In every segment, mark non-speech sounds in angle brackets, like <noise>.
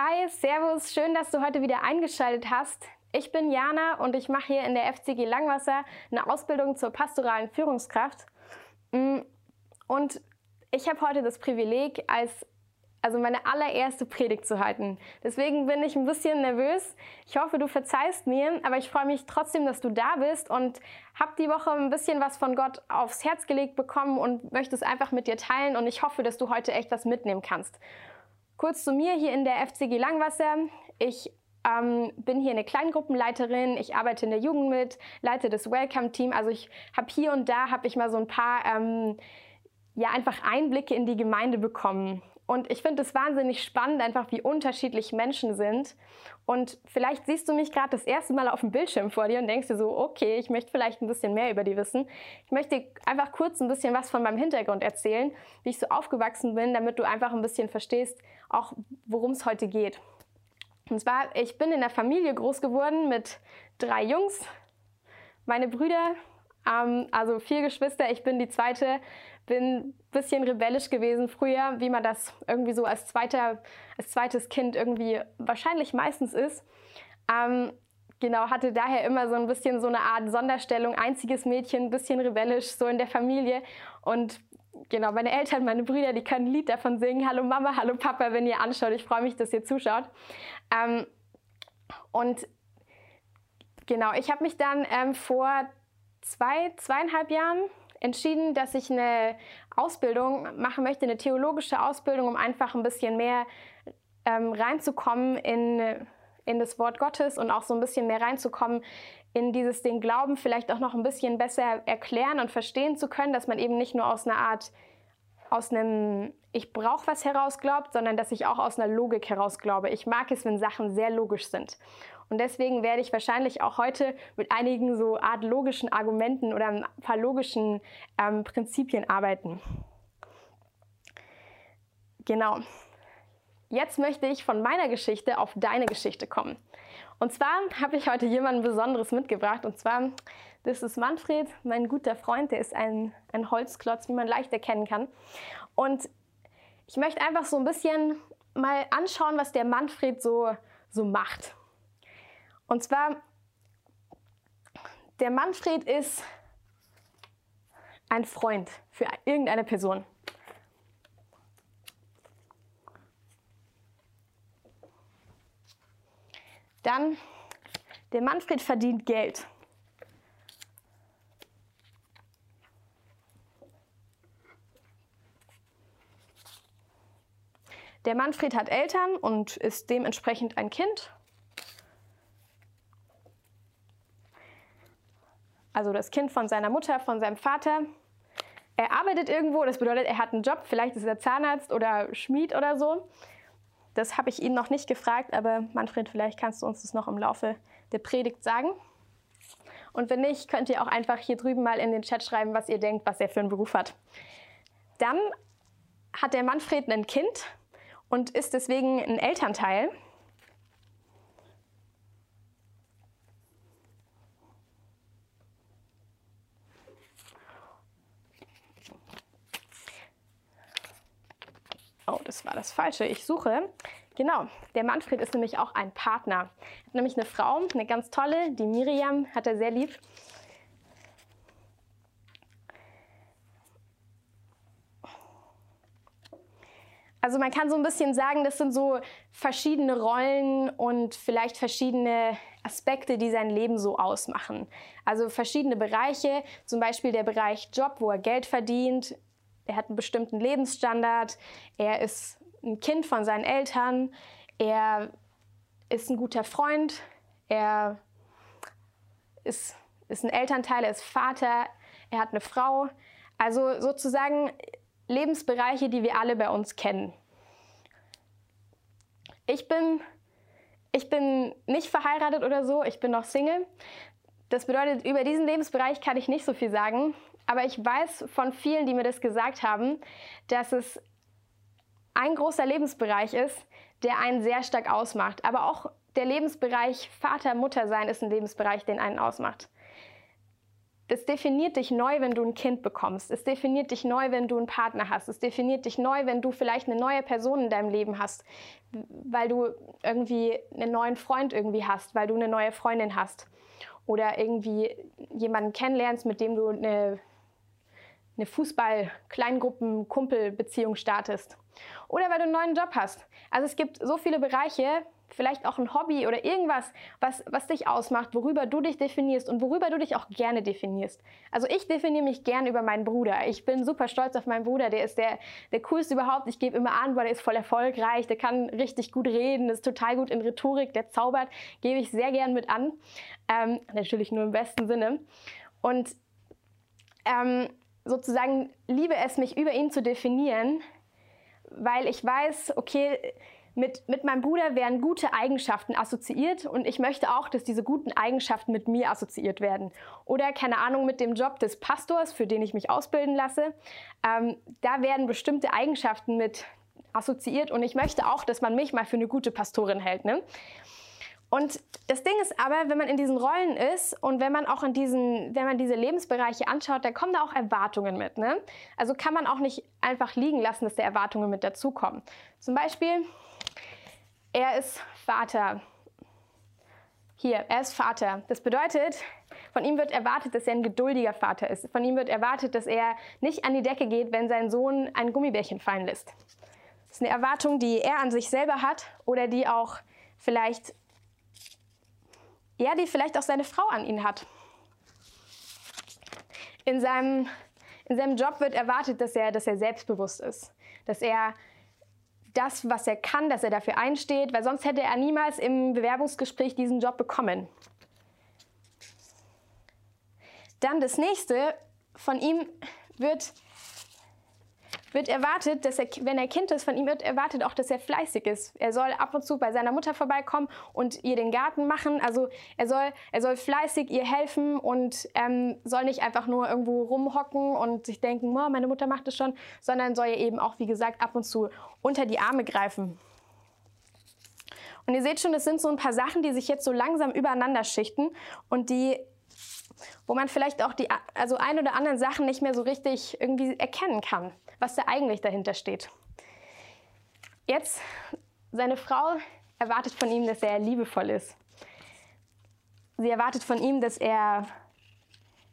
Hi, Servus, schön, dass du heute wieder eingeschaltet hast. Ich bin Jana und ich mache hier in der FCG Langwasser eine Ausbildung zur pastoralen Führungskraft. Mm, und ich habe heute das Privileg, als also meine allererste Predigt zu halten. Deswegen bin ich ein bisschen nervös. Ich hoffe, du verzeihst mir, aber ich freue mich trotzdem, dass du da bist und habe die Woche ein bisschen was von Gott aufs Herz gelegt bekommen und möchte es einfach mit dir teilen und ich hoffe, dass du heute echt was mitnehmen kannst. Kurz zu mir hier in der FCG Langwasser. Ich ähm, bin hier eine Kleingruppenleiterin, ich arbeite in der Jugend mit, leite das Welcome-Team. Also ich habe hier und da habe ich mal so ein paar ähm, ja einfach Einblicke in die Gemeinde bekommen. Und ich finde es wahnsinnig spannend, einfach wie unterschiedlich Menschen sind. Und vielleicht siehst du mich gerade das erste Mal auf dem Bildschirm vor dir und denkst dir so, okay, ich möchte vielleicht ein bisschen mehr über die wissen. Ich möchte einfach kurz ein bisschen was von meinem Hintergrund erzählen, wie ich so aufgewachsen bin, damit du einfach ein bisschen verstehst, auch worum es heute geht. Und zwar, ich bin in der Familie groß geworden mit drei Jungs, meine Brüder, also vier Geschwister, ich bin die zweite bin ein bisschen rebellisch gewesen früher, wie man das irgendwie so als, zweiter, als zweites Kind irgendwie wahrscheinlich meistens ist. Ähm, genau, hatte daher immer so ein bisschen so eine Art Sonderstellung, einziges Mädchen, ein bisschen rebellisch, so in der Familie. Und genau, meine Eltern, meine Brüder, die können ein Lied davon singen. Hallo Mama, hallo Papa, wenn ihr anschaut. Ich freue mich, dass ihr zuschaut. Ähm, und genau, ich habe mich dann ähm, vor zwei, zweieinhalb Jahren entschieden, dass ich eine Ausbildung machen möchte, eine theologische Ausbildung, um einfach ein bisschen mehr ähm, reinzukommen in, in das Wort Gottes und auch so ein bisschen mehr reinzukommen in dieses den Glauben vielleicht auch noch ein bisschen besser erklären und verstehen zu können, dass man eben nicht nur aus einer Art aus einem ich brauche was heraus glaubt, sondern dass ich auch aus einer Logik heraus glaube. Ich mag es, wenn Sachen sehr logisch sind. Und deswegen werde ich wahrscheinlich auch heute mit einigen so Art logischen Argumenten oder ein paar logischen ähm, Prinzipien arbeiten. Genau. Jetzt möchte ich von meiner Geschichte auf deine Geschichte kommen. Und zwar habe ich heute jemanden Besonderes mitgebracht. Und zwar, das ist Manfred, mein guter Freund. Der ist ein, ein Holzklotz, wie man leicht erkennen kann. Und ich möchte einfach so ein bisschen mal anschauen, was der Manfred so, so macht. Und zwar, der Manfred ist ein Freund für irgendeine Person. Dann, der Manfred verdient Geld. Der Manfred hat Eltern und ist dementsprechend ein Kind. Also das Kind von seiner Mutter, von seinem Vater. Er arbeitet irgendwo, das bedeutet, er hat einen Job, vielleicht ist er Zahnarzt oder Schmied oder so. Das habe ich ihn noch nicht gefragt, aber Manfred, vielleicht kannst du uns das noch im Laufe der Predigt sagen. Und wenn nicht, könnt ihr auch einfach hier drüben mal in den Chat schreiben, was ihr denkt, was er für einen Beruf hat. Dann hat der Manfred ein Kind und ist deswegen ein Elternteil. Oh, das war das Falsche. Ich suche. Genau, der Manfred ist nämlich auch ein Partner. Er hat nämlich eine Frau, eine ganz tolle, die Miriam, hat er sehr lieb. Also man kann so ein bisschen sagen, das sind so verschiedene Rollen und vielleicht verschiedene Aspekte, die sein Leben so ausmachen. Also verschiedene Bereiche, zum Beispiel der Bereich Job, wo er Geld verdient, er hat einen bestimmten Lebensstandard, er ist ein Kind von seinen Eltern, er ist ein guter Freund, er ist, ist ein Elternteil, er ist Vater, er hat eine Frau. Also sozusagen Lebensbereiche, die wir alle bei uns kennen. Ich bin, ich bin nicht verheiratet oder so, ich bin noch Single. Das bedeutet, über diesen Lebensbereich kann ich nicht so viel sagen. Aber ich weiß von vielen, die mir das gesagt haben, dass es ein großer Lebensbereich ist, der einen sehr stark ausmacht. Aber auch der Lebensbereich Vater, Mutter sein ist ein Lebensbereich, den einen ausmacht. das definiert dich neu, wenn du ein Kind bekommst. Es definiert dich neu, wenn du einen Partner hast. Es definiert dich neu, wenn du vielleicht eine neue Person in deinem Leben hast, weil du irgendwie einen neuen Freund irgendwie hast, weil du eine neue Freundin hast oder irgendwie jemanden kennenlernst, mit dem du eine, eine Fußball-Kleingruppen-Kumpel-Beziehung startest oder weil du einen neuen Job hast. Also es gibt so viele Bereiche, vielleicht auch ein Hobby oder irgendwas, was, was dich ausmacht, worüber du dich definierst und worüber du dich auch gerne definierst. Also ich definiere mich gerne über meinen Bruder. Ich bin super stolz auf meinen Bruder. Der ist der, der coolste überhaupt. Ich gebe immer an, weil der ist voll erfolgreich, der kann richtig gut reden, ist total gut in Rhetorik, der zaubert, gebe ich sehr gern mit an. Ähm, natürlich nur im besten Sinne. Und ähm, sozusagen liebe es, mich über ihn zu definieren, weil ich weiß, okay, mit, mit meinem Bruder werden gute Eigenschaften assoziiert und ich möchte auch, dass diese guten Eigenschaften mit mir assoziiert werden. Oder keine Ahnung, mit dem Job des Pastors, für den ich mich ausbilden lasse. Ähm, da werden bestimmte Eigenschaften mit assoziiert und ich möchte auch, dass man mich mal für eine gute Pastorin hält. Ne? Und das Ding ist aber, wenn man in diesen Rollen ist und wenn man auch in diesen, wenn man diese Lebensbereiche anschaut, dann kommen da auch Erwartungen mit. Ne? Also kann man auch nicht einfach liegen lassen, dass da Erwartungen mit dazukommen. Zum Beispiel, er ist Vater. Hier, er ist Vater. Das bedeutet, von ihm wird erwartet, dass er ein geduldiger Vater ist. Von ihm wird erwartet, dass er nicht an die Decke geht, wenn sein Sohn ein Gummibärchen fallen lässt. Das ist eine Erwartung, die er an sich selber hat oder die auch vielleicht, ja, die vielleicht auch seine Frau an ihn hat. In seinem, in seinem Job wird erwartet, dass er, dass er selbstbewusst ist, dass er das, was er kann, dass er dafür einsteht, weil sonst hätte er niemals im Bewerbungsgespräch diesen Job bekommen. Dann das nächste, von ihm wird wird erwartet, dass er, wenn er Kind ist, von ihm wird erwartet auch, dass er fleißig ist. Er soll ab und zu bei seiner Mutter vorbeikommen und ihr den Garten machen. Also er soll, er soll fleißig ihr helfen und ähm, soll nicht einfach nur irgendwo rumhocken und sich denken, oh, meine Mutter macht es schon, sondern soll ihr eben auch, wie gesagt, ab und zu unter die Arme greifen. Und ihr seht schon, es sind so ein paar Sachen, die sich jetzt so langsam übereinander schichten und die wo man vielleicht auch die also ein oder anderen Sachen nicht mehr so richtig irgendwie erkennen kann, was da eigentlich dahinter steht. Jetzt, seine Frau erwartet von ihm, dass er liebevoll ist. Sie erwartet von ihm, dass er,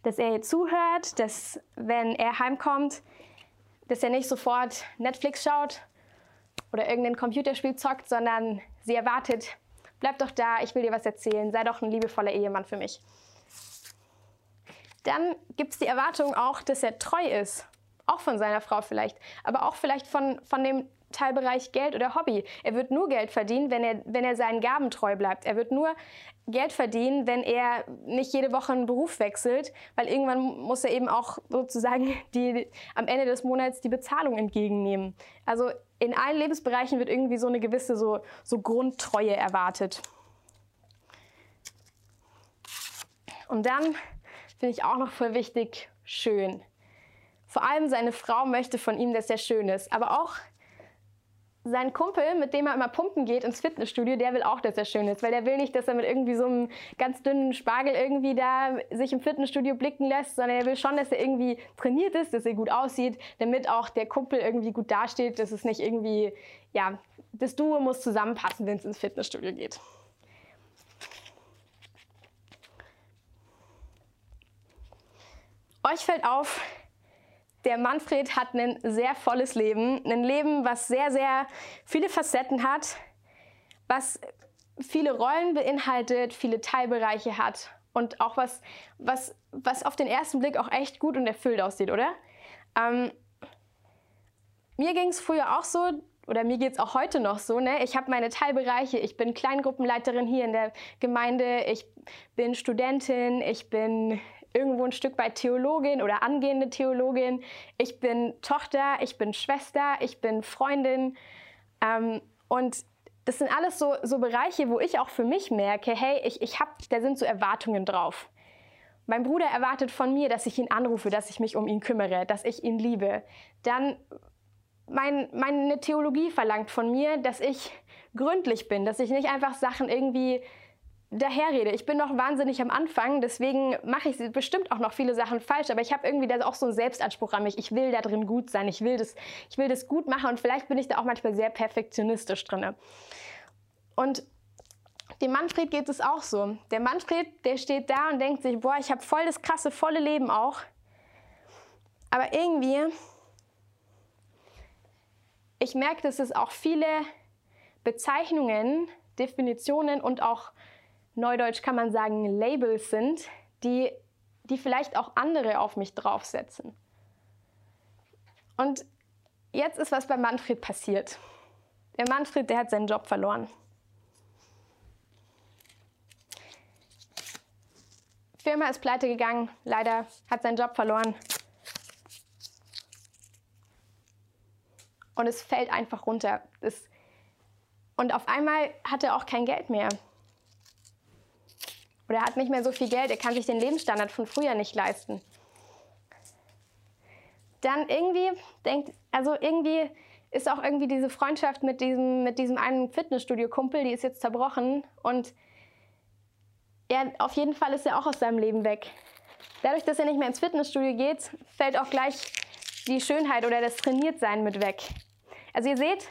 dass er ihr zuhört, dass wenn er heimkommt, dass er nicht sofort Netflix schaut oder irgendein Computerspiel zockt, sondern sie erwartet, bleib doch da, ich will dir was erzählen, sei doch ein liebevoller Ehemann für mich dann gibt es die Erwartung auch, dass er treu ist. Auch von seiner Frau vielleicht, aber auch vielleicht von, von dem Teilbereich Geld oder Hobby. Er wird nur Geld verdienen, wenn er, wenn er seinen Gaben treu bleibt. Er wird nur Geld verdienen, wenn er nicht jede Woche einen Beruf wechselt, weil irgendwann muss er eben auch sozusagen <laughs> die, am Ende des Monats die Bezahlung entgegennehmen. Also in allen Lebensbereichen wird irgendwie so eine gewisse so, so Grundtreue erwartet. Und dann finde ich auch noch voll wichtig, schön. Vor allem seine Frau möchte von ihm, dass er schön ist. Aber auch sein Kumpel, mit dem er immer pumpen geht ins Fitnessstudio, der will auch, dass er schön ist, weil der will nicht, dass er mit irgendwie so einem ganz dünnen Spargel irgendwie da sich im Fitnessstudio blicken lässt, sondern er will schon, dass er irgendwie trainiert ist, dass er gut aussieht, damit auch der Kumpel irgendwie gut dasteht, dass es nicht irgendwie, ja, das Duo muss zusammenpassen, wenn es ins Fitnessstudio geht. Euch fällt auf, der Manfred hat ein sehr volles Leben, ein Leben, was sehr, sehr viele Facetten hat, was viele Rollen beinhaltet, viele Teilbereiche hat und auch was, was, was auf den ersten Blick auch echt gut und erfüllt aussieht, oder? Ähm, mir ging es früher auch so, oder mir geht es auch heute noch so, ne? ich habe meine Teilbereiche, ich bin Kleingruppenleiterin hier in der Gemeinde, ich bin Studentin, ich bin irgendwo ein Stück weit Theologin oder angehende Theologin. Ich bin Tochter, ich bin Schwester, ich bin Freundin. Ähm, und das sind alles so, so Bereiche, wo ich auch für mich merke, hey, ich, ich hab, da sind so Erwartungen drauf. Mein Bruder erwartet von mir, dass ich ihn anrufe, dass ich mich um ihn kümmere, dass ich ihn liebe. Dann mein, meine Theologie verlangt von mir, dass ich gründlich bin, dass ich nicht einfach Sachen irgendwie daherrede. Ich bin noch wahnsinnig am Anfang, deswegen mache ich bestimmt auch noch viele Sachen falsch, aber ich habe irgendwie da auch so einen Selbstanspruch an mich. Ich will da drin gut sein, ich will das, ich will das gut machen und vielleicht bin ich da auch manchmal sehr perfektionistisch drin. Und dem Manfred geht es auch so. Der Manfred, der steht da und denkt sich, boah, ich habe voll das krasse, volle Leben auch. Aber irgendwie, ich merke, dass es auch viele Bezeichnungen, Definitionen und auch Neudeutsch kann man sagen Labels sind, die, die vielleicht auch andere auf mich draufsetzen. Und jetzt ist was bei Manfred passiert. Der Manfred, der hat seinen Job verloren. Firma ist pleite gegangen, leider hat seinen Job verloren. Und es fällt einfach runter. Das und auf einmal hat er auch kein Geld mehr. Oder er hat nicht mehr so viel Geld, er kann sich den Lebensstandard von früher nicht leisten. Dann irgendwie denkt, also irgendwie ist auch irgendwie diese Freundschaft mit diesem, mit diesem einen Fitnessstudio-Kumpel, die ist jetzt zerbrochen und ja, auf jeden Fall ist er auch aus seinem Leben weg. Dadurch, dass er nicht mehr ins Fitnessstudio geht, fällt auch gleich die Schönheit oder das Trainiertsein mit weg. Also ihr seht,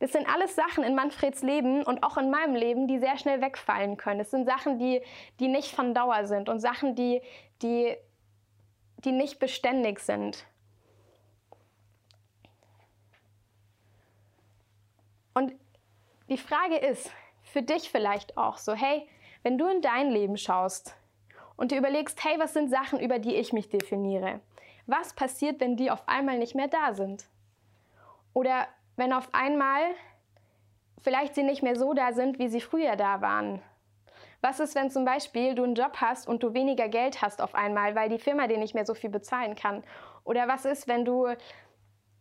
das sind alles Sachen in Manfreds Leben und auch in meinem Leben, die sehr schnell wegfallen können. Es sind Sachen, die, die nicht von Dauer sind und Sachen, die, die, die nicht beständig sind. Und die Frage ist für dich vielleicht auch so, hey, wenn du in dein Leben schaust und dir überlegst, hey, was sind Sachen, über die ich mich definiere? Was passiert, wenn die auf einmal nicht mehr da sind? Oder wenn auf einmal vielleicht sie nicht mehr so da sind, wie sie früher da waren? Was ist, wenn zum Beispiel du einen Job hast und du weniger Geld hast auf einmal, weil die Firma dir nicht mehr so viel bezahlen kann? Oder was ist, wenn du,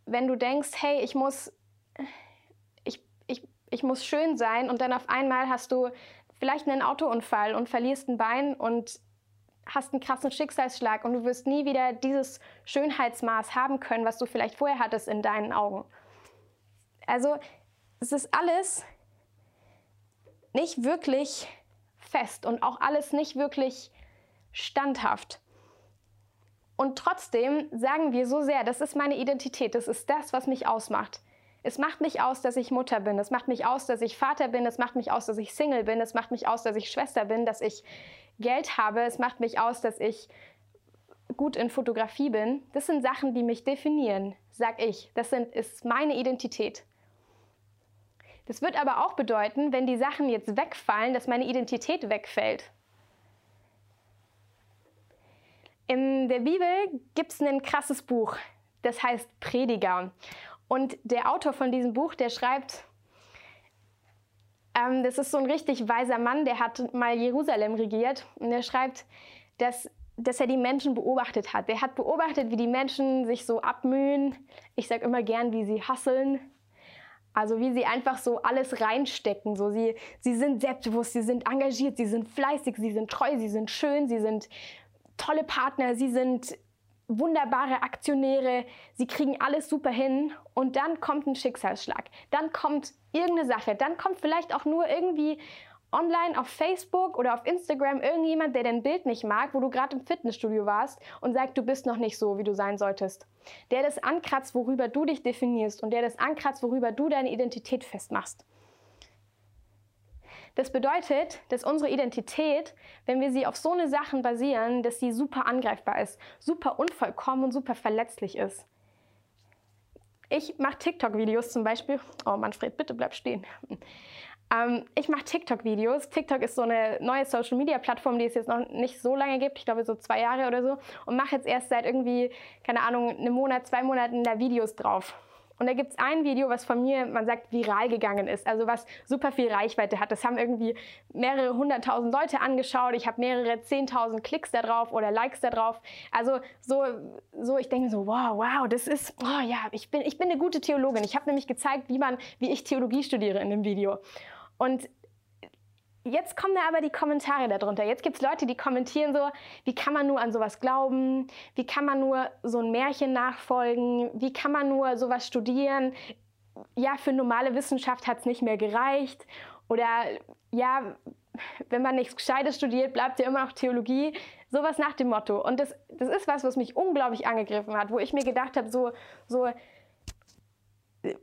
wenn du denkst, hey, ich muss, ich, ich, ich muss schön sein und dann auf einmal hast du vielleicht einen Autounfall und verlierst ein Bein und hast einen krassen Schicksalsschlag und du wirst nie wieder dieses Schönheitsmaß haben können, was du vielleicht vorher hattest in deinen Augen. Also es ist alles nicht wirklich fest und auch alles nicht wirklich standhaft. Und trotzdem sagen wir so sehr, das ist meine Identität, das ist das, was mich ausmacht. Es macht mich aus, dass ich Mutter bin. Es macht mich aus, dass ich Vater bin. Es macht mich aus, dass ich Single bin. Es macht mich aus, dass ich Schwester bin, dass ich Geld habe. Es macht mich aus, dass ich gut in Fotografie bin. Das sind Sachen, die mich definieren, sag ich. Das sind, ist meine Identität. Das wird aber auch bedeuten, wenn die Sachen jetzt wegfallen, dass meine Identität wegfällt. In der Bibel gibt es ein krasses Buch, das heißt Prediger. Und der Autor von diesem Buch, der schreibt, ähm, das ist so ein richtig weiser Mann, der hat mal Jerusalem regiert und der schreibt, dass, dass er die Menschen beobachtet hat. Der hat beobachtet, wie die Menschen sich so abmühen. Ich sage immer gern, wie sie hasseln. Also wie sie einfach so alles reinstecken. So sie, sie sind selbstbewusst, sie sind engagiert, sie sind fleißig, sie sind treu, sie sind schön, sie sind tolle Partner, sie sind wunderbare Aktionäre, sie kriegen alles super hin. Und dann kommt ein Schicksalsschlag, dann kommt irgendeine Sache, dann kommt vielleicht auch nur irgendwie online auf Facebook oder auf Instagram irgendjemand, der dein Bild nicht mag, wo du gerade im Fitnessstudio warst und sagt, du bist noch nicht so, wie du sein solltest. Der das ankratzt, worüber du dich definierst und der das ankratzt, worüber du deine Identität festmachst. Das bedeutet, dass unsere Identität, wenn wir sie auf so eine Sachen basieren, dass sie super angreifbar ist, super unvollkommen und super verletzlich ist. Ich mache TikTok-Videos zum Beispiel. Oh, Manfred, bitte bleib stehen. Ähm, ich mache TikTok-Videos. TikTok ist so eine neue Social-Media-Plattform, die es jetzt noch nicht so lange gibt. Ich glaube so zwei Jahre oder so. Und mache jetzt erst seit irgendwie, keine Ahnung, einem Monat, zwei Monaten da Videos drauf. Und da gibt es ein Video, was von mir, man sagt, viral gegangen ist, also was super viel Reichweite hat. Das haben irgendwie mehrere hunderttausend Leute angeschaut. Ich habe mehrere zehntausend Klicks da drauf oder Likes da drauf. Also so, so ich denke so, wow, wow, das ist, oh ja, ich bin, ich bin eine gute Theologin. Ich habe nämlich gezeigt, wie man, wie ich Theologie studiere in dem Video. Und Jetzt kommen da aber die Kommentare darunter. Jetzt gibt es Leute, die kommentieren so, wie kann man nur an sowas glauben? Wie kann man nur so ein Märchen nachfolgen? Wie kann man nur sowas studieren? Ja, für normale Wissenschaft hat es nicht mehr gereicht. Oder ja, wenn man nichts Gescheites studiert, bleibt ja immer noch Theologie. Sowas nach dem Motto. Und das, das ist was, was mich unglaublich angegriffen hat, wo ich mir gedacht habe, so, so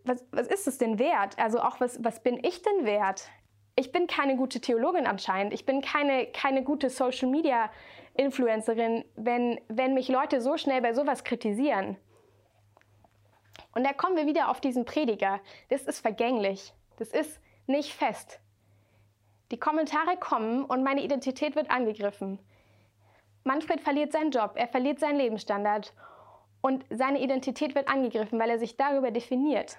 was, was ist es denn wert? Also auch, was, was bin ich denn wert? Ich bin keine gute Theologin anscheinend. Ich bin keine, keine gute Social-Media-Influencerin, wenn, wenn mich Leute so schnell bei sowas kritisieren. Und da kommen wir wieder auf diesen Prediger. Das ist vergänglich. Das ist nicht fest. Die Kommentare kommen und meine Identität wird angegriffen. Manfred verliert seinen Job, er verliert seinen Lebensstandard und seine Identität wird angegriffen, weil er sich darüber definiert.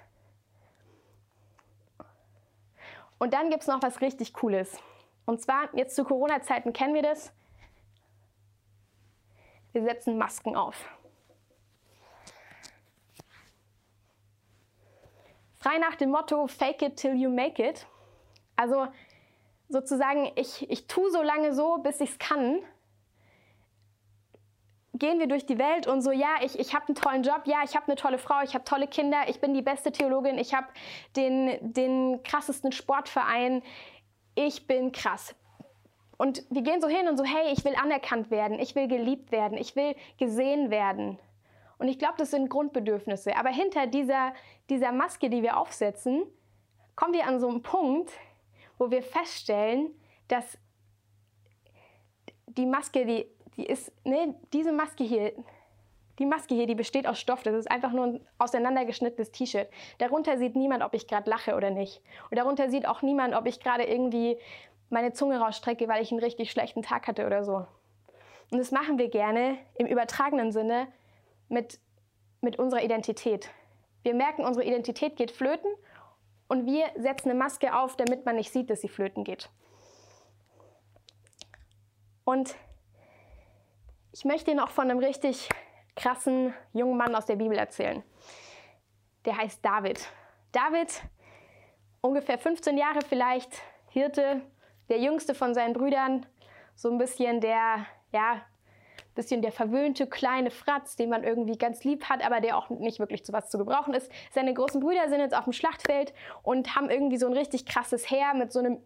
Und dann gibt es noch was richtig Cooles. Und zwar, jetzt zu Corona-Zeiten kennen wir das. Wir setzen Masken auf. Frei nach dem Motto Fake it till you make it. Also sozusagen, ich, ich tue so lange so, bis ich es kann. Gehen wir durch die Welt und so, ja, ich, ich habe einen tollen Job, ja, ich habe eine tolle Frau, ich habe tolle Kinder, ich bin die beste Theologin, ich habe den, den krassesten Sportverein, ich bin krass. Und wir gehen so hin und so, hey, ich will anerkannt werden, ich will geliebt werden, ich will gesehen werden. Und ich glaube, das sind Grundbedürfnisse. Aber hinter dieser, dieser Maske, die wir aufsetzen, kommen wir an so einen Punkt, wo wir feststellen, dass die Maske, die, die ist, ne, diese Maske hier, die Maske hier, die besteht aus Stoff. Das ist einfach nur ein auseinandergeschnittenes T-Shirt. Darunter sieht niemand, ob ich gerade lache oder nicht. Und darunter sieht auch niemand, ob ich gerade irgendwie meine Zunge rausstrecke, weil ich einen richtig schlechten Tag hatte oder so. Und das machen wir gerne im übertragenen Sinne mit, mit unserer Identität. Wir merken, unsere Identität geht flöten und wir setzen eine Maske auf, damit man nicht sieht, dass sie flöten geht. Und ich möchte Ihnen auch von einem richtig krassen jungen Mann aus der Bibel erzählen. Der heißt David. David, ungefähr 15 Jahre vielleicht, Hirte, der jüngste von seinen Brüdern, so ein bisschen der, ja, bisschen der verwöhnte kleine Fratz, den man irgendwie ganz lieb hat, aber der auch nicht wirklich zu was zu gebrauchen ist. Seine großen Brüder sind jetzt auf dem Schlachtfeld und haben irgendwie so ein richtig krasses Heer mit so einem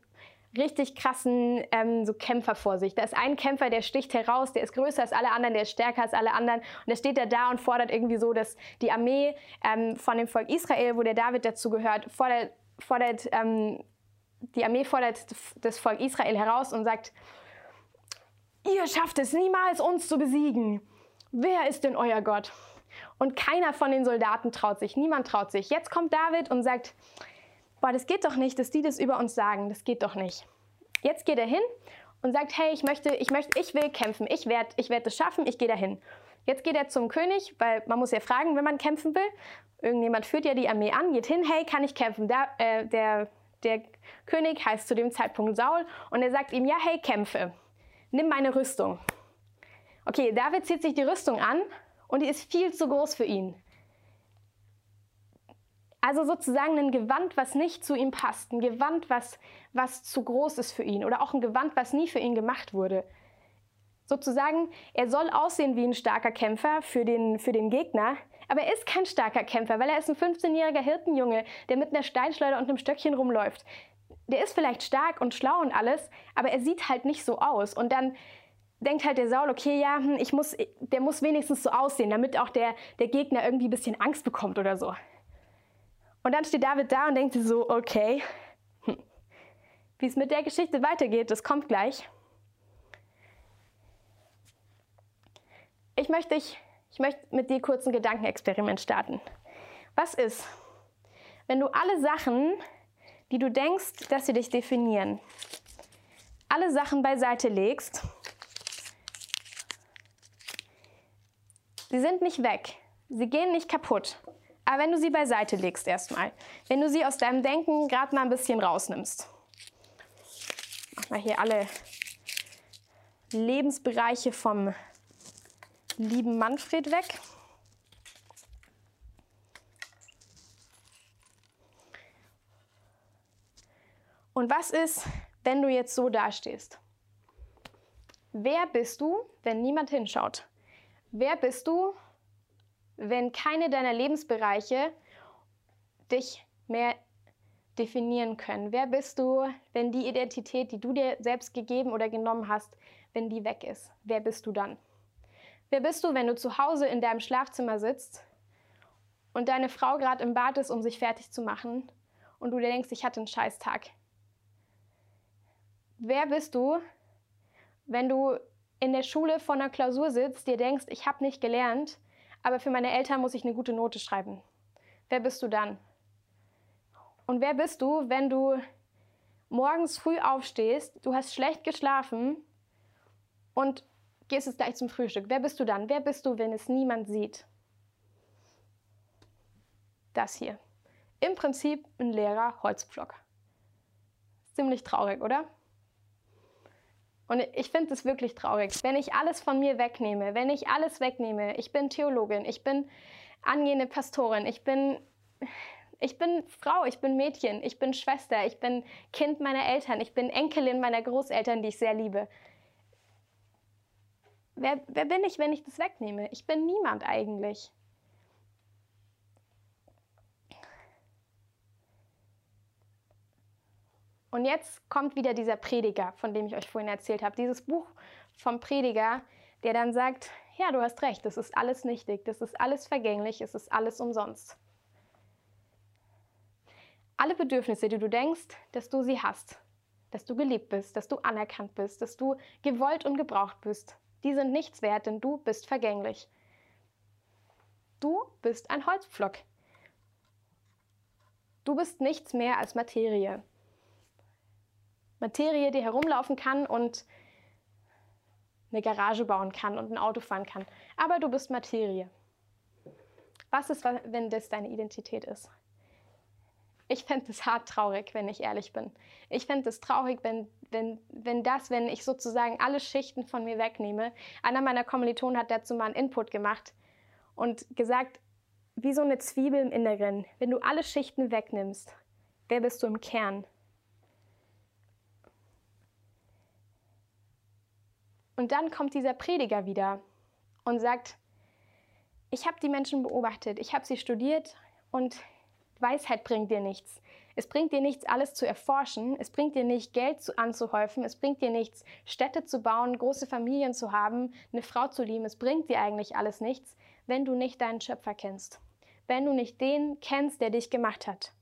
richtig krassen ähm, so Kämpfer vor sich. Da ist ein Kämpfer, der sticht heraus, der ist größer als alle anderen, der ist stärker als alle anderen. Und der steht da da und fordert irgendwie so, dass die Armee ähm, von dem Volk Israel, wo der David dazu gehört, fordert, fordert ähm, die Armee fordert das Volk Israel heraus und sagt, ihr schafft es niemals, uns zu besiegen. Wer ist denn euer Gott? Und keiner von den Soldaten traut sich, niemand traut sich. Jetzt kommt David und sagt, boah, das geht doch nicht, dass die das über uns sagen, das geht doch nicht. Jetzt geht er hin und sagt, hey, ich möchte, ich möchte, ich will kämpfen, ich werde ich werd das schaffen, ich gehe dahin. Jetzt geht er zum König, weil man muss ja fragen, wenn man kämpfen will. Irgendjemand führt ja die Armee an, geht hin, hey, kann ich kämpfen? Da, äh, der, der König heißt zu dem Zeitpunkt Saul und er sagt ihm, ja, hey, kämpfe nimm meine Rüstung. Okay, David zieht sich die Rüstung an und die ist viel zu groß für ihn. Also sozusagen ein Gewand, was nicht zu ihm passt, ein Gewand, was, was zu groß ist für ihn oder auch ein Gewand, was nie für ihn gemacht wurde. Sozusagen, er soll aussehen wie ein starker Kämpfer für den, für den Gegner, aber er ist kein starker Kämpfer, weil er ist ein 15-jähriger Hirtenjunge, der mit einer Steinschleuder und einem Stöckchen rumläuft der ist vielleicht stark und schlau und alles, aber er sieht halt nicht so aus. Und dann denkt halt der Saul, okay, ja, hm, ich muss, der muss wenigstens so aussehen, damit auch der, der Gegner irgendwie ein bisschen Angst bekommt oder so. Und dann steht David da und denkt sich so, okay, hm, wie es mit der Geschichte weitergeht, das kommt gleich. Ich möchte, ich, ich möchte mit dir kurz ein Gedankenexperiment starten. Was ist, wenn du alle Sachen, die du denkst, dass sie dich definieren, alle Sachen beiseite legst, sie sind nicht weg, sie gehen nicht kaputt. Aber wenn du sie beiseite legst erstmal, wenn du sie aus deinem Denken gerade mal ein bisschen rausnimmst, mach mal hier alle Lebensbereiche vom lieben Manfred weg. Und was ist, wenn du jetzt so dastehst? Wer bist du, wenn niemand hinschaut? Wer bist du, wenn keine deiner Lebensbereiche dich mehr definieren können. Wer bist du, wenn die Identität, die du dir selbst gegeben oder genommen hast, wenn die weg ist? Wer bist du dann? Wer bist du, wenn du zu Hause in deinem Schlafzimmer sitzt und deine Frau gerade im Bad ist, um sich fertig zu machen und du dir denkst, ich hatte einen Scheißtag? Wer bist du, wenn du in der Schule vor einer Klausur sitzt, dir denkst, ich habe nicht gelernt, aber für meine Eltern muss ich eine gute Note schreiben? Wer bist du dann? Und wer bist du, wenn du morgens früh aufstehst, du hast schlecht geschlafen und gehst jetzt gleich zum Frühstück? Wer bist du dann? Wer bist du, wenn es niemand sieht? Das hier. Im Prinzip ein leerer Holzpflock. Ziemlich traurig, oder? Und ich finde es wirklich traurig, wenn ich alles von mir wegnehme, wenn ich alles wegnehme. Ich bin Theologin, ich bin angehende Pastorin, ich bin ich bin Frau, ich bin Mädchen, ich bin Schwester, ich bin Kind meiner Eltern, ich bin Enkelin meiner Großeltern, die ich sehr liebe. Wer, wer bin ich, wenn ich das wegnehme? Ich bin niemand eigentlich. Und jetzt kommt wieder dieser Prediger, von dem ich euch vorhin erzählt habe. Dieses Buch vom Prediger, der dann sagt, ja, du hast recht, das ist alles nichtig, das ist alles vergänglich, es ist alles umsonst alle Bedürfnisse, die du denkst, dass du sie hast, dass du geliebt bist, dass du anerkannt bist, dass du gewollt und gebraucht bist, die sind nichts wert, denn du bist vergänglich. Du bist ein Holzpflock. Du bist nichts mehr als Materie. Materie, die herumlaufen kann und eine Garage bauen kann und ein Auto fahren kann. Aber du bist Materie. Was ist, wenn das deine Identität ist? Ich fände es hart traurig, wenn ich ehrlich bin. Ich fände es traurig, wenn, wenn, wenn das, wenn ich sozusagen alle Schichten von mir wegnehme. Einer meiner Kommilitonen hat dazu mal einen Input gemacht und gesagt, wie so eine Zwiebel im Inneren, wenn du alle Schichten wegnimmst, wer bist du im Kern? Und dann kommt dieser Prediger wieder und sagt, ich habe die Menschen beobachtet, ich habe sie studiert und Weisheit bringt dir nichts. Es bringt dir nichts, alles zu erforschen. Es bringt dir nicht, Geld zu, anzuhäufen. Es bringt dir nichts, Städte zu bauen, große Familien zu haben, eine Frau zu lieben. Es bringt dir eigentlich alles nichts, wenn du nicht deinen Schöpfer kennst. Wenn du nicht den kennst, der dich gemacht hat.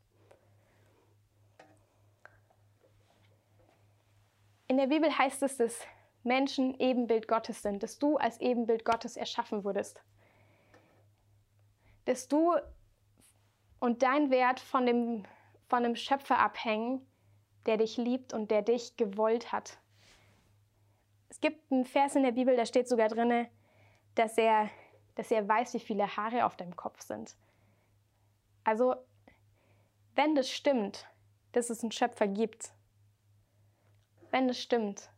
In der Bibel heißt es, dass Menschen Ebenbild Gottes sind, dass du als Ebenbild Gottes erschaffen wurdest. Dass du und dein Wert von dem, von dem Schöpfer abhängen, der dich liebt und der dich gewollt hat. Es gibt einen Vers in der Bibel, da steht sogar drin, dass er, dass er weiß, wie viele Haare auf deinem Kopf sind. Also, wenn das stimmt, dass es einen Schöpfer gibt, wenn das stimmt,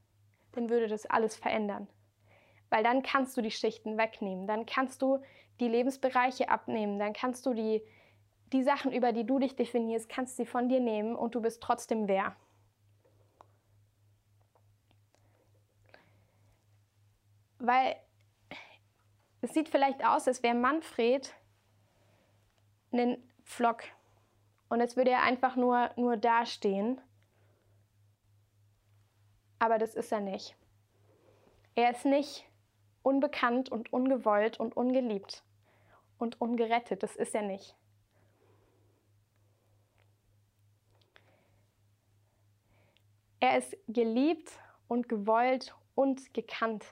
dann würde das alles verändern. Weil dann kannst du die Schichten wegnehmen, dann kannst du die Lebensbereiche abnehmen, dann kannst du die, die Sachen, über die du dich definierst, kannst sie von dir nehmen und du bist trotzdem wer. Weil es sieht vielleicht aus, als wäre Manfred ein Flock und als würde er einfach nur, nur dastehen. Aber das ist er nicht. Er ist nicht unbekannt und ungewollt und ungeliebt und ungerettet. Das ist er nicht. Er ist geliebt und gewollt und gekannt.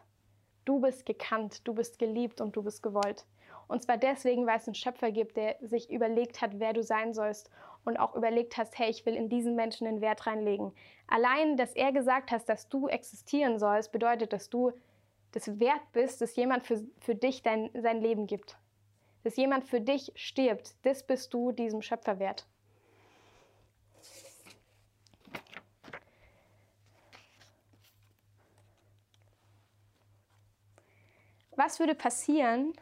Du bist gekannt, du bist geliebt und du bist gewollt. Und zwar deswegen, weil es einen Schöpfer gibt, der sich überlegt hat, wer du sein sollst und auch überlegt hast, hey, ich will in diesen Menschen den Wert reinlegen. Allein, dass er gesagt hat, dass du existieren sollst, bedeutet, dass du das wert bist, dass jemand für, für dich dein, sein Leben gibt. Dass jemand für dich stirbt, das bist du diesem Schöpfer wert. was würde passieren,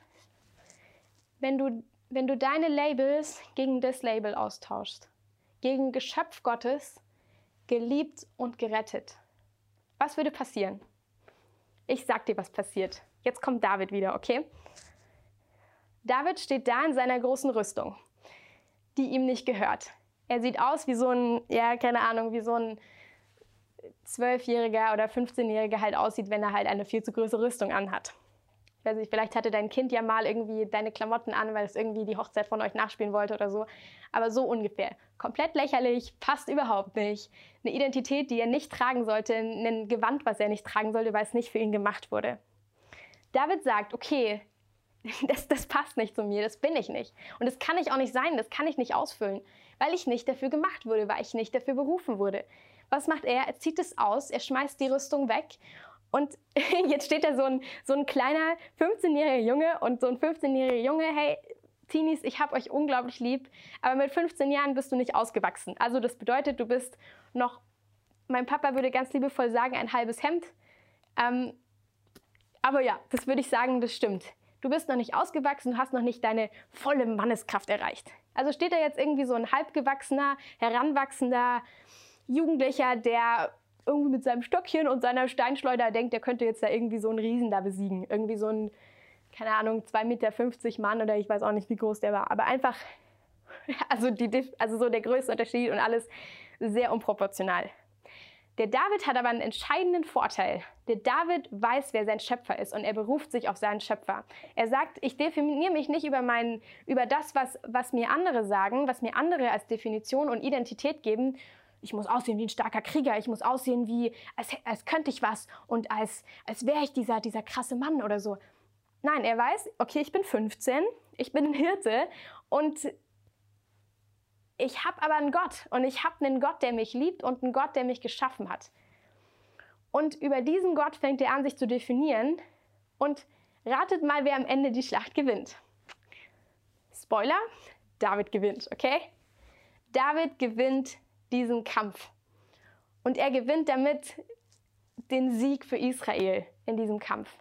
wenn du, wenn du deine Labels gegen das Label austauschst? Gegen Geschöpf Gottes, geliebt und gerettet. Was würde passieren? Ich sag dir, was passiert. Jetzt kommt David wieder, okay? David steht da in seiner großen Rüstung, die ihm nicht gehört. Er sieht aus wie so ein, ja, keine Ahnung, wie so ein Zwölfjähriger oder 15-Jähriger halt aussieht, wenn er halt eine viel zu große Rüstung anhat. Ich weiß nicht, vielleicht hatte dein Kind ja mal irgendwie deine Klamotten an, weil es irgendwie die Hochzeit von euch nachspielen wollte oder so. Aber so ungefähr. Komplett lächerlich, passt überhaupt nicht. Eine Identität, die er nicht tragen sollte, ein Gewand, was er nicht tragen sollte, weil es nicht für ihn gemacht wurde. David sagt, okay, <laughs> das, das passt nicht zu mir, das bin ich nicht. Und das kann ich auch nicht sein, das kann ich nicht ausfüllen, weil ich nicht dafür gemacht wurde, weil ich nicht dafür berufen wurde. Was macht er? Er zieht es aus, er schmeißt die Rüstung weg und <laughs> jetzt steht da so ein, so ein kleiner 15-jähriger Junge und so ein 15-jähriger Junge, hey, Teenies, ich habe euch unglaublich lieb, aber mit 15 Jahren bist du nicht ausgewachsen. Also das bedeutet, du bist noch, mein Papa würde ganz liebevoll sagen, ein halbes Hemd. Ähm, aber ja, das würde ich sagen, das stimmt. Du bist noch nicht ausgewachsen, du hast noch nicht deine volle Manneskraft erreicht. Also steht da jetzt irgendwie so ein halbgewachsener, heranwachsender Jugendlicher, der irgendwie mit seinem Stöckchen und seiner Steinschleuder denkt, er könnte jetzt da irgendwie so einen Riesen da besiegen. Irgendwie so ein, keine Ahnung, 2,50 Meter Mann oder ich weiß auch nicht, wie groß der war. Aber einfach, <laughs> also, die, also so der größte Unterschied und alles sehr unproportional. Der David hat aber einen entscheidenden Vorteil. Der David weiß, wer sein Schöpfer ist und er beruft sich auf seinen Schöpfer. Er sagt, ich definiere mich nicht über, mein, über das, was, was mir andere sagen, was mir andere als Definition und Identität geben, ich muss aussehen wie ein starker Krieger, ich muss aussehen wie, als, als könnte ich was und als, als wäre ich dieser, dieser krasse Mann oder so. Nein, er weiß, okay, ich bin 15, ich bin ein Hirte und ich habe aber einen Gott und ich habe einen Gott, der mich liebt und einen Gott, der mich geschaffen hat. Und über diesen Gott fängt er an, sich zu definieren und ratet mal, wer am Ende die Schlacht gewinnt. Spoiler, David gewinnt, okay? David gewinnt diesen Kampf. Und er gewinnt damit den Sieg für Israel in diesem Kampf.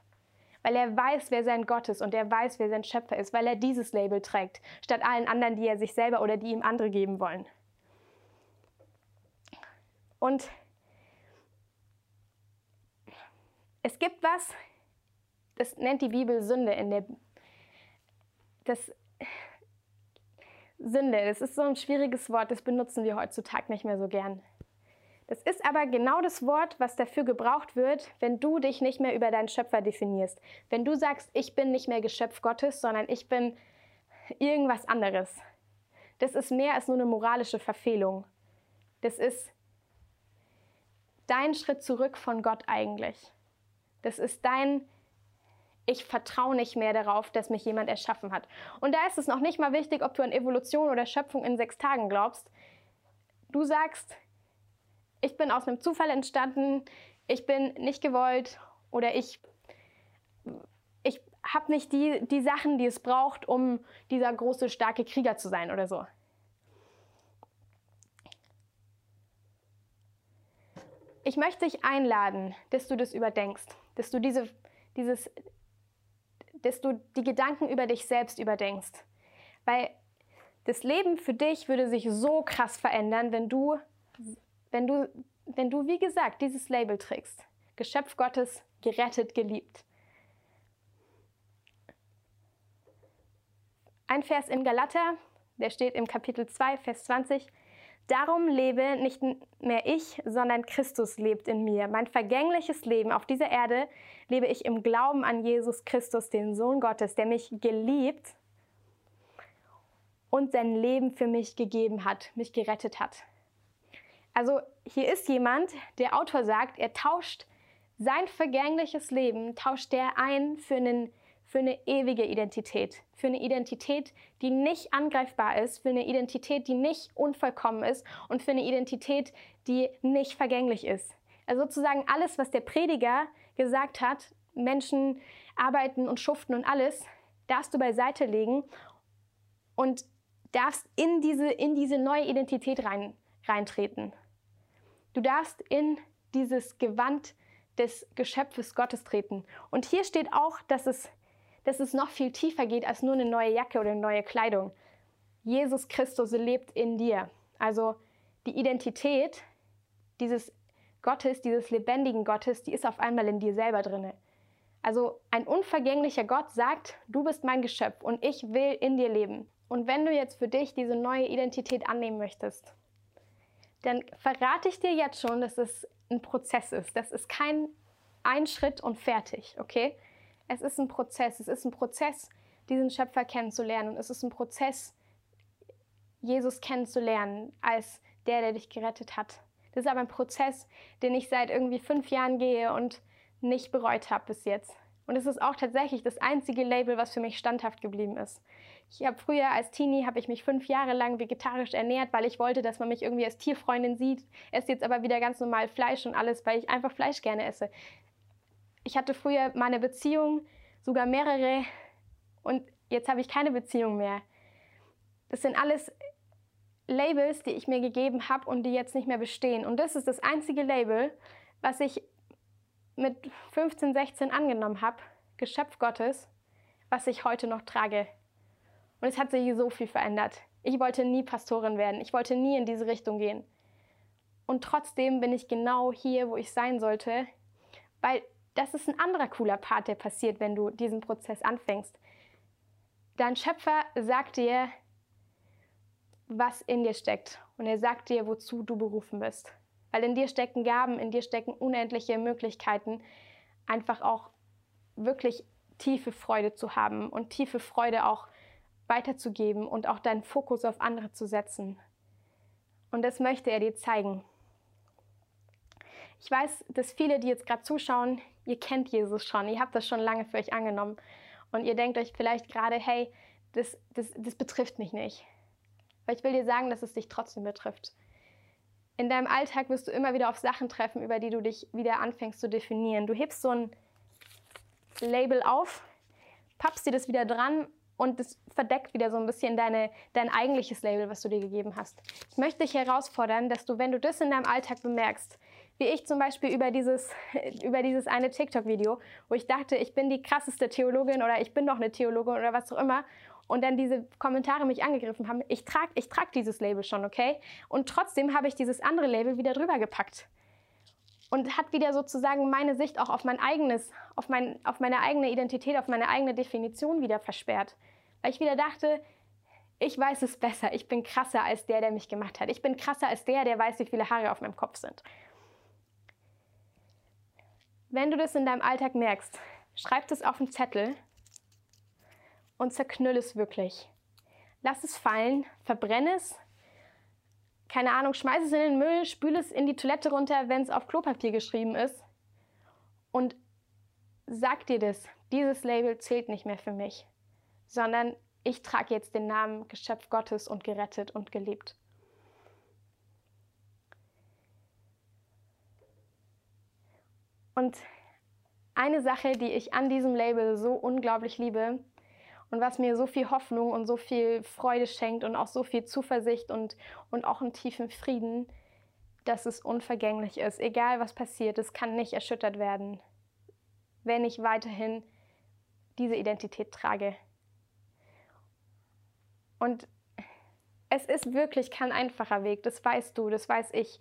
Weil er weiß, wer sein Gott ist und er weiß, wer sein Schöpfer ist, weil er dieses Label trägt, statt allen anderen, die er sich selber oder die ihm andere geben wollen. Und es gibt was, das nennt die Bibel Sünde in der das Sünde, das ist so ein schwieriges Wort, das benutzen wir heutzutage nicht mehr so gern. Das ist aber genau das Wort, was dafür gebraucht wird, wenn du dich nicht mehr über deinen Schöpfer definierst. Wenn du sagst, ich bin nicht mehr Geschöpf Gottes, sondern ich bin irgendwas anderes. Das ist mehr als nur eine moralische Verfehlung. Das ist dein Schritt zurück von Gott eigentlich. Das ist dein ich vertraue nicht mehr darauf, dass mich jemand erschaffen hat. Und da ist es noch nicht mal wichtig, ob du an Evolution oder Schöpfung in sechs Tagen glaubst. Du sagst, ich bin aus einem Zufall entstanden, ich bin nicht gewollt oder ich, ich habe nicht die, die Sachen, die es braucht, um dieser große, starke Krieger zu sein oder so. Ich möchte dich einladen, dass du das überdenkst, dass du diese, dieses dass du die Gedanken über dich selbst überdenkst. Weil das Leben für dich würde sich so krass verändern, wenn du, wenn du, wenn du, wie gesagt, dieses Label trägst. Geschöpf Gottes, gerettet, geliebt. Ein Vers in Galater, der steht im Kapitel 2, Vers 20. Darum lebe nicht mehr ich, sondern Christus lebt in mir. Mein vergängliches Leben auf dieser Erde lebe ich im Glauben an Jesus Christus, den Sohn Gottes, der mich geliebt und sein Leben für mich gegeben hat, mich gerettet hat. Also hier ist jemand, der Autor sagt, er tauscht sein vergängliches Leben, tauscht er ein für einen für eine ewige Identität, für eine Identität, die nicht angreifbar ist, für eine Identität, die nicht unvollkommen ist und für eine Identität, die nicht vergänglich ist. Also sozusagen alles, was der Prediger gesagt hat, Menschen arbeiten und schuften und alles, darfst du beiseite legen und darfst in diese, in diese neue Identität rein, reintreten. Du darfst in dieses Gewand des Geschöpfes Gottes treten. Und hier steht auch, dass es dass es noch viel tiefer geht als nur eine neue Jacke oder eine neue Kleidung. Jesus Christus lebt in dir. Also die Identität dieses Gottes, dieses lebendigen Gottes, die ist auf einmal in dir selber drinne. Also ein unvergänglicher Gott sagt, du bist mein Geschöpf und ich will in dir leben. Und wenn du jetzt für dich diese neue Identität annehmen möchtest dann verrate ich dir jetzt schon, dass es ein Prozess ist. Das ist kein ein Schritt und fertig, okay? Es ist ein Prozess. Es ist ein Prozess, diesen Schöpfer kennenzulernen. Und es ist ein Prozess, Jesus kennenzulernen als der, der dich gerettet hat. Das ist aber ein Prozess, den ich seit irgendwie fünf Jahren gehe und nicht bereut habe bis jetzt. Und es ist auch tatsächlich das einzige Label, was für mich standhaft geblieben ist. Ich habe früher als Teenie habe ich mich fünf Jahre lang vegetarisch ernährt, weil ich wollte, dass man mich irgendwie als Tierfreundin sieht. Esse jetzt aber wieder ganz normal Fleisch und alles, weil ich einfach Fleisch gerne esse. Ich hatte früher meine Beziehung, sogar mehrere, und jetzt habe ich keine Beziehung mehr. Das sind alles Labels, die ich mir gegeben habe und die jetzt nicht mehr bestehen. Und das ist das einzige Label, was ich mit 15, 16 angenommen habe, Geschöpf Gottes, was ich heute noch trage. Und es hat sich so viel verändert. Ich wollte nie Pastorin werden. Ich wollte nie in diese Richtung gehen. Und trotzdem bin ich genau hier, wo ich sein sollte, weil das ist ein anderer cooler Part, der passiert, wenn du diesen Prozess anfängst. Dein Schöpfer sagt dir, was in dir steckt. Und er sagt dir, wozu du berufen bist. Weil in dir stecken Gaben, in dir stecken unendliche Möglichkeiten, einfach auch wirklich tiefe Freude zu haben und tiefe Freude auch weiterzugeben und auch deinen Fokus auf andere zu setzen. Und das möchte er dir zeigen. Ich weiß, dass viele, die jetzt gerade zuschauen, ihr kennt Jesus schon, ihr habt das schon lange für euch angenommen. Und ihr denkt euch vielleicht gerade, hey, das, das, das betrifft mich nicht. Aber ich will dir sagen, dass es dich trotzdem betrifft. In deinem Alltag wirst du immer wieder auf Sachen treffen, über die du dich wieder anfängst zu definieren. Du hebst so ein Label auf, pappst dir das wieder dran und das verdeckt wieder so ein bisschen deine, dein eigentliches Label, was du dir gegeben hast. Ich möchte dich herausfordern, dass du, wenn du das in deinem Alltag bemerkst, wie ich zum Beispiel über dieses, <laughs> über dieses eine TikTok-Video, wo ich dachte, ich bin die krasseste Theologin oder ich bin doch eine Theologin oder was auch immer und dann diese Kommentare mich angegriffen haben. Ich trage ich trag dieses Label schon, okay? Und trotzdem habe ich dieses andere Label wieder drüber gepackt. Und hat wieder sozusagen meine Sicht auch auf mein eigenes, auf, mein, auf meine eigene Identität, auf meine eigene Definition wieder versperrt. Weil ich wieder dachte, ich weiß es besser. Ich bin krasser als der, der mich gemacht hat. Ich bin krasser als der, der weiß, wie viele Haare auf meinem Kopf sind. Wenn du das in deinem Alltag merkst, schreib das auf einen Zettel und zerknüll es wirklich. Lass es fallen, verbrenne es, keine Ahnung, schmeiß es in den Müll, spüle es in die Toilette runter, wenn es auf Klopapier geschrieben ist und sag dir das, dieses Label zählt nicht mehr für mich, sondern ich trage jetzt den Namen Geschöpf Gottes und gerettet und geliebt. Und eine Sache, die ich an diesem Label so unglaublich liebe, und was mir so viel Hoffnung und so viel Freude schenkt und auch so viel Zuversicht und, und auch einen tiefen Frieden, dass es unvergänglich ist. Egal was passiert, es kann nicht erschüttert werden, wenn ich weiterhin diese Identität trage. Und es ist wirklich kein einfacher Weg, das weißt du, das weiß ich.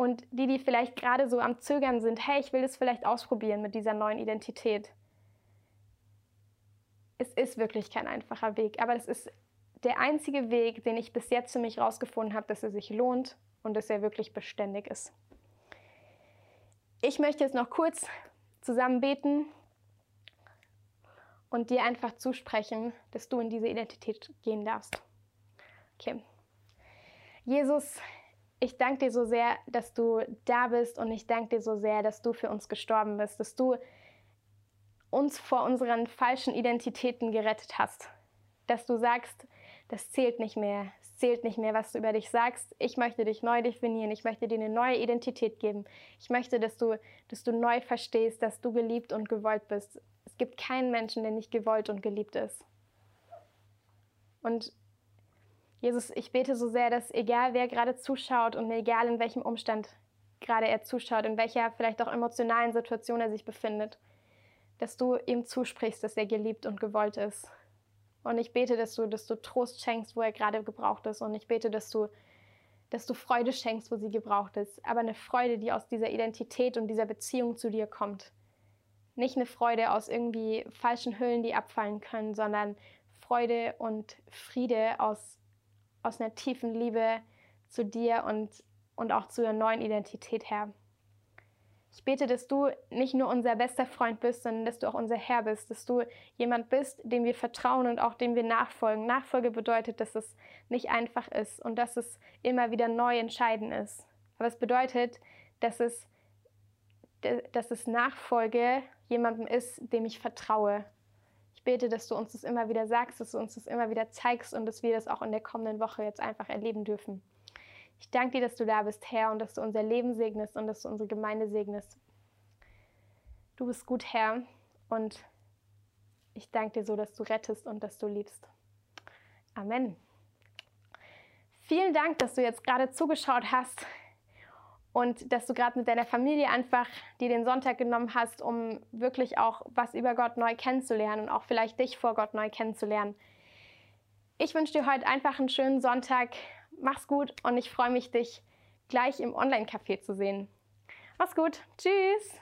Und die, die vielleicht gerade so am Zögern sind, hey, ich will das vielleicht ausprobieren mit dieser neuen Identität es ist wirklich kein einfacher Weg, aber es ist der einzige Weg, den ich bis jetzt für mich herausgefunden habe, dass er sich lohnt und dass er wirklich beständig ist. Ich möchte jetzt noch kurz zusammen beten und dir einfach zusprechen, dass du in diese Identität gehen darfst. Okay. Jesus, ich danke dir so sehr, dass du da bist und ich danke dir so sehr, dass du für uns gestorben bist, dass du uns vor unseren falschen Identitäten gerettet hast. Dass du sagst, das zählt nicht mehr. Es zählt nicht mehr, was du über dich sagst. Ich möchte dich neu definieren. Ich möchte dir eine neue Identität geben. Ich möchte, dass du, dass du neu verstehst, dass du geliebt und gewollt bist. Es gibt keinen Menschen, der nicht gewollt und geliebt ist. Und Jesus, ich bete so sehr, dass egal wer gerade zuschaut und egal in welchem Umstand gerade er zuschaut, in welcher vielleicht auch emotionalen Situation er sich befindet, dass du ihm zusprichst, dass er geliebt und gewollt ist. Und ich bete, dass du, dass du Trost schenkst, wo er gerade gebraucht ist. Und ich bete, dass du, dass du Freude schenkst, wo sie gebraucht ist. Aber eine Freude, die aus dieser Identität und dieser Beziehung zu dir kommt. Nicht eine Freude aus irgendwie falschen Hüllen, die abfallen können, sondern Freude und Friede aus, aus einer tiefen Liebe zu dir und und auch zu ihrer neuen Identität, Herr. Ich bete, dass du nicht nur unser bester Freund bist, sondern dass du auch unser Herr bist, dass du jemand bist, dem wir vertrauen und auch dem wir nachfolgen. Nachfolge bedeutet, dass es nicht einfach ist und dass es immer wieder neu entscheiden ist. Aber es bedeutet, dass es, dass es Nachfolge jemandem ist, dem ich vertraue. Ich bete, dass du uns das immer wieder sagst, dass du uns das immer wieder zeigst und dass wir das auch in der kommenden Woche jetzt einfach erleben dürfen. Ich danke dir, dass du da bist, Herr, und dass du unser Leben segnest und dass du unsere Gemeinde segnest. Du bist gut, Herr, und ich danke dir so, dass du rettest und dass du liebst. Amen. Vielen Dank, dass du jetzt gerade zugeschaut hast und dass du gerade mit deiner Familie einfach dir den Sonntag genommen hast, um wirklich auch was über Gott neu kennenzulernen und auch vielleicht dich vor Gott neu kennenzulernen. Ich wünsche dir heute einfach einen schönen Sonntag mach's gut und ich freue mich, dich gleich im Online-Café zu sehen. Mach's gut. Tschüss.